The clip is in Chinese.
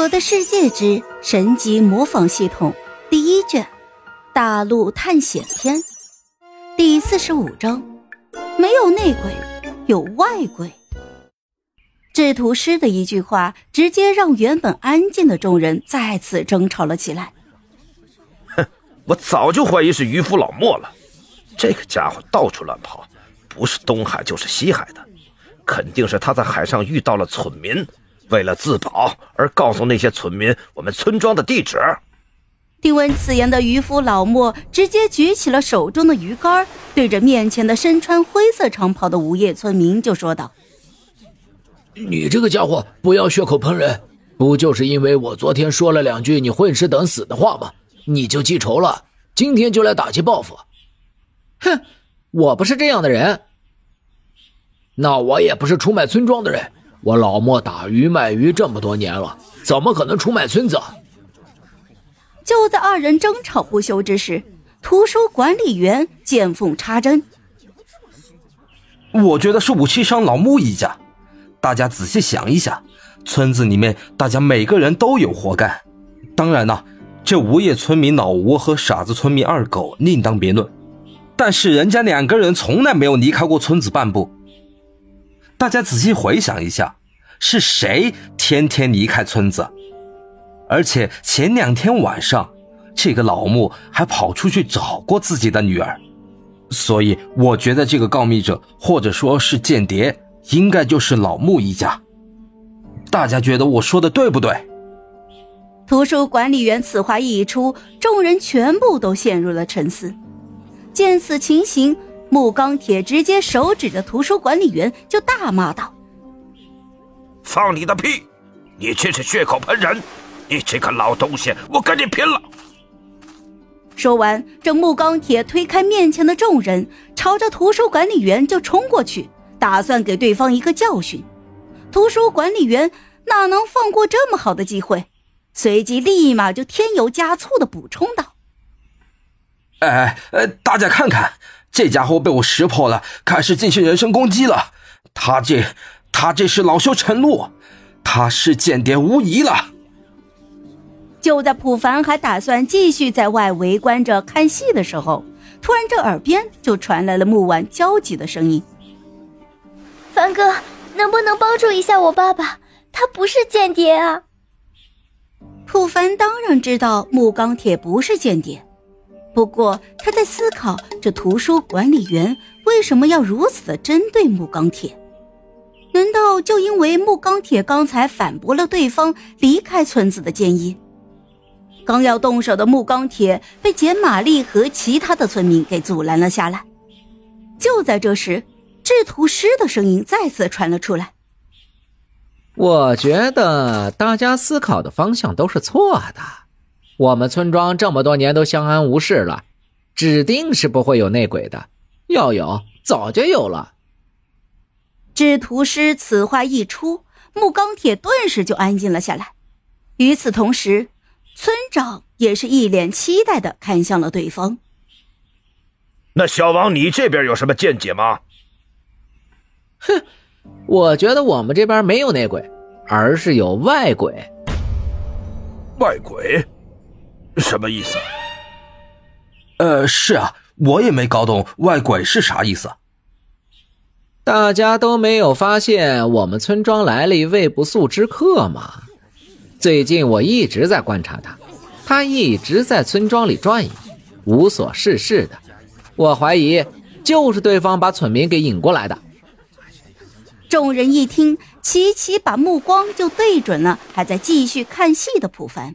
我的世界之神级模仿系统第一卷，大陆探险篇第四十五章：没有内鬼，有外鬼。制图师的一句话，直接让原本安静的众人再次争吵了起来。哼，我早就怀疑是渔夫老莫了，这个家伙到处乱跑，不是东海就是西海的，肯定是他在海上遇到了村民。为了自保而告诉那些村民我们村庄的地址。听闻此言的渔夫老莫直接举起了手中的鱼竿，对着面前的身穿灰色长袍的无业村民就说道：“你这个家伙不要血口喷人，不就是因为我昨天说了两句你混吃等死的话吗？你就记仇了，今天就来打击报复？哼，我不是这样的人。那我也不是出卖村庄的人。”我老莫打鱼卖鱼这么多年了，怎么可能出卖村子？就在二人争吵不休之时，图书管理员见缝插针。我觉得是武器商老穆一家。大家仔细想一想，村子里面大家每个人都有活干。当然了，这无业村民老吴和傻子村民二狗另当别论。但是人家两个人从来没有离开过村子半步。大家仔细回想一下，是谁天天离开村子？而且前两天晚上，这个老穆还跑出去找过自己的女儿。所以，我觉得这个告密者或者说是间谍，应该就是老穆一家。大家觉得我说的对不对？图书管理员此话一出，众人全部都陷入了沉思。见此情形。木钢铁直接手指着图书管理员就大骂道：“放你的屁！你真是血口喷人！你这个老东西，我跟你拼了！”说完，这木钢铁推开面前的众人，朝着图书管理员就冲过去，打算给对方一个教训。图书管理员哪能放过这么好的机会？随即立马就添油加醋的补充道：“哎哎，大家看看。”这家伙被我识破了，开始进行人身攻击了。他这，他这是恼羞成怒，他是间谍无疑了。就在普凡还打算继续在外围观着看戏的时候，突然这耳边就传来了木婉焦急的声音：“凡哥，能不能帮助一下我爸爸？他不是间谍啊！”普凡当然知道木钢铁不是间谍。不过他在思考，这图书管理员为什么要如此的针对木钢铁？难道就因为木钢铁刚才反驳了对方离开村子的建议？刚要动手的木钢铁被简玛丽和其他的村民给阻拦了下来。就在这时，制图师的声音再次传了出来：“我觉得大家思考的方向都是错的。”我们村庄这么多年都相安无事了，指定是不会有内鬼的。要有，早就有了。制图师此话一出，木钢铁顿时就安静了下来。与此同时，村长也是一脸期待的看向了对方。那小王，你这边有什么见解吗？哼，我觉得我们这边没有内鬼，而是有外鬼。外鬼？什么意思？呃，是啊，我也没搞懂外鬼是啥意思。大家都没有发现我们村庄来了一位不速之客吗？最近我一直在观察他，他一直在村庄里转悠，无所事事的。我怀疑就是对方把村民给引过来的。众人一听，齐齐把目光就对准了还在继续看戏的普凡。